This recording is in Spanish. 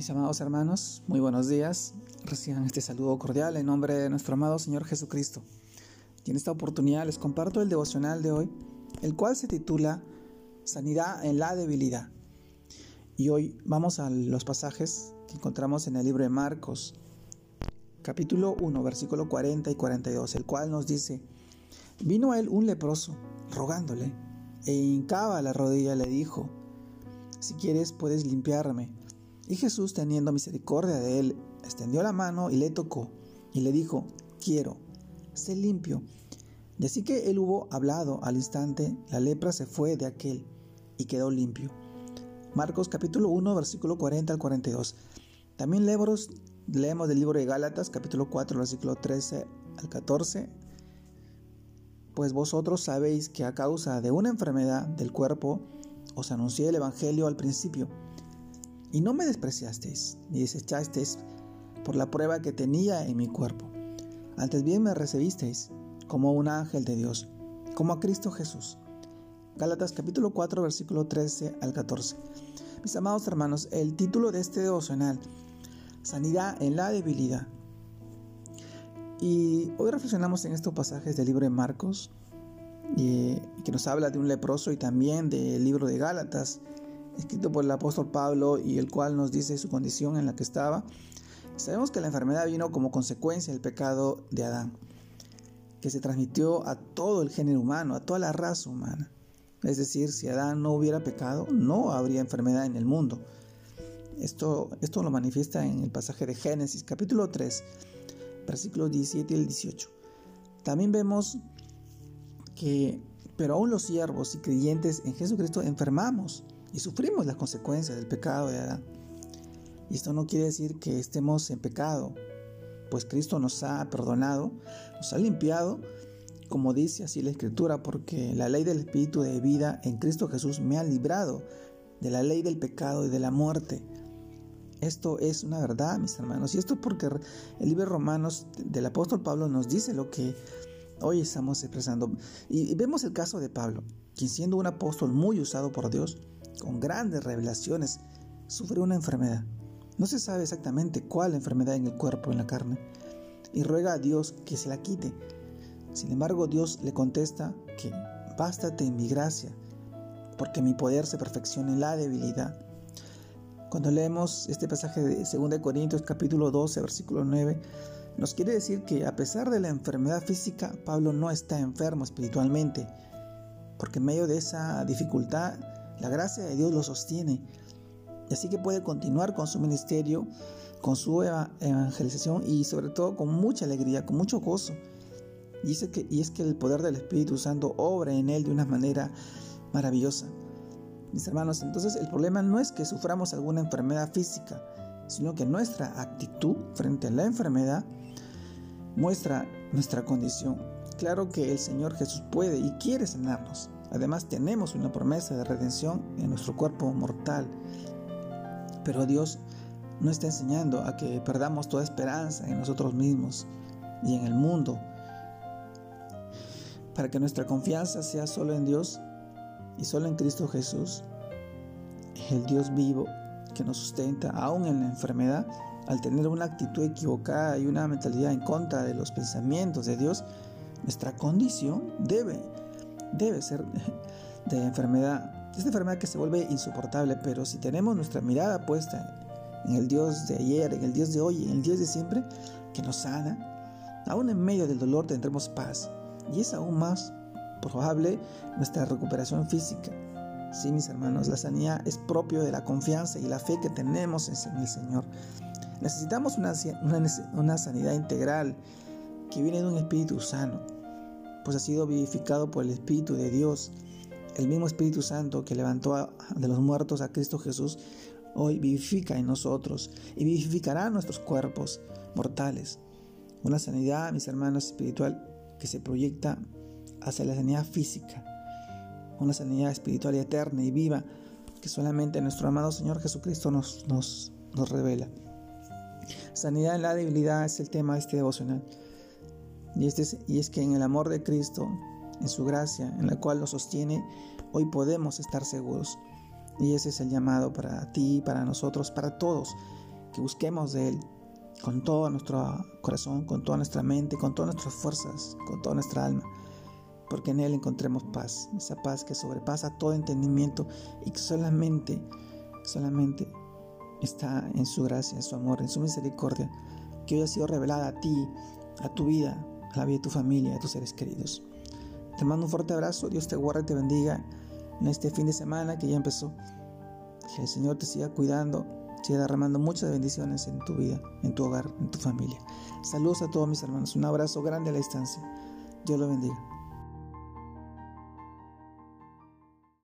Mis amados hermanos, muy buenos días. Reciban este saludo cordial en nombre de nuestro amado Señor Jesucristo. Y en esta oportunidad les comparto el devocional de hoy, el cual se titula Sanidad en la debilidad. Y hoy vamos a los pasajes que encontramos en el libro de Marcos, capítulo 1, versículo 40 y 42, el cual nos dice, vino a él un leproso, rogándole, e hincaba la rodilla le dijo, si quieres puedes limpiarme. Y Jesús, teniendo misericordia de él, extendió la mano y le tocó, y le dijo, quiero, sé limpio. Y así que él hubo hablado al instante, la lepra se fue de aquel y quedó limpio. Marcos capítulo 1, versículo 40 al 42. También leemos, leemos del libro de Gálatas capítulo 4, versículo 13 al 14. Pues vosotros sabéis que a causa de una enfermedad del cuerpo os anuncié el Evangelio al principio y no me despreciasteis, ni desechasteis por la prueba que tenía en mi cuerpo. Antes bien me recibisteis como un ángel de Dios, como a Cristo Jesús. Gálatas capítulo 4 versículo 13 al 14. Mis amados hermanos, el título de este devocional, Sanidad en la debilidad. Y hoy reflexionamos en estos pasajes del libro de Marcos, que nos habla de un leproso y también del libro de Gálatas, escrito por el apóstol Pablo y el cual nos dice su condición en la que estaba. Sabemos que la enfermedad vino como consecuencia del pecado de Adán, que se transmitió a todo el género humano, a toda la raza humana. Es decir, si Adán no hubiera pecado, no habría enfermedad en el mundo. Esto, esto lo manifiesta en el pasaje de Génesis, capítulo 3, versículos 17 y 18. También vemos que, pero aún los siervos y creyentes en Jesucristo enfermamos y sufrimos las consecuencias del pecado de Adán. Y esto no quiere decir que estemos en pecado, pues Cristo nos ha perdonado, nos ha limpiado, como dice así la Escritura, porque la ley del Espíritu de vida en Cristo Jesús me ha librado de la ley del pecado y de la muerte. Esto es una verdad, mis hermanos, y esto es porque el libro de Romanos del apóstol Pablo nos dice lo que hoy estamos expresando. Y vemos el caso de Pablo, quien siendo un apóstol muy usado por Dios, con grandes revelaciones, sufre una enfermedad. No se sabe exactamente cuál enfermedad en el cuerpo, en la carne, y ruega a Dios que se la quite. Sin embargo, Dios le contesta que bástate en mi gracia, porque mi poder se perfecciona en la debilidad. Cuando leemos este pasaje de 2 Corintios capítulo 12, versículo 9, nos quiere decir que a pesar de la enfermedad física, Pablo no está enfermo espiritualmente, porque en medio de esa dificultad la gracia de Dios lo sostiene. Y así que puede continuar con su ministerio, con su evangelización y sobre todo con mucha alegría, con mucho gozo. Y es, que, y es que el poder del Espíritu Santo obra en él de una manera maravillosa. Mis hermanos, entonces el problema no es que suframos alguna enfermedad física, sino que nuestra actitud frente a la enfermedad muestra nuestra condición. Claro que el Señor Jesús puede y quiere sanarnos. Además tenemos una promesa de redención en nuestro cuerpo mortal. Pero Dios no está enseñando a que perdamos toda esperanza en nosotros mismos y en el mundo. Para que nuestra confianza sea solo en Dios y solo en Cristo Jesús, el Dios vivo que nos sustenta aún en la enfermedad, al tener una actitud equivocada y una mentalidad en contra de los pensamientos de Dios, nuestra condición debe debe ser de enfermedad. Esta enfermedad que se vuelve insoportable, pero si tenemos nuestra mirada puesta en el Dios de ayer, en el Dios de hoy, en el Dios de siempre, que nos sana, aún en medio del dolor tendremos paz. Y es aún más probable nuestra recuperación física. Sí, mis hermanos, la sanidad es propio de la confianza y la fe que tenemos en el Señor. Necesitamos una, una sanidad integral que viene de un espíritu sano pues ha sido vivificado por el Espíritu de Dios. El mismo Espíritu Santo que levantó de los muertos a Cristo Jesús, hoy vivifica en nosotros y vivificará nuestros cuerpos mortales. Una sanidad, mis hermanos, espiritual que se proyecta hacia la sanidad física. Una sanidad espiritual y eterna y viva que solamente nuestro amado Señor Jesucristo nos, nos, nos revela. Sanidad en la debilidad es el tema de este devocional. Y, este es, y es que en el amor de Cristo, en su gracia, en la cual nos sostiene, hoy podemos estar seguros. Y ese es el llamado para ti, para nosotros, para todos. que busquemos de Él con todo nuestro corazón, con toda nuestra mente, con todas nuestras fuerzas, con toda nuestra alma, porque en Él encontremos paz, esa paz que sobrepasa todo entendimiento y que solamente, solamente está en su gracia, en su amor, en su misericordia, que hoy ha sido revelada a ti, a tu vida, a la vida de tu familia, a tus seres queridos. Te mando un fuerte abrazo, Dios te guarde y te bendiga en este fin de semana que ya empezó. Que el Señor te siga cuidando, siga derramando muchas bendiciones en tu vida, en tu hogar, en tu familia. Saludos a todos mis hermanos, un abrazo grande a la distancia. Dios lo bendiga.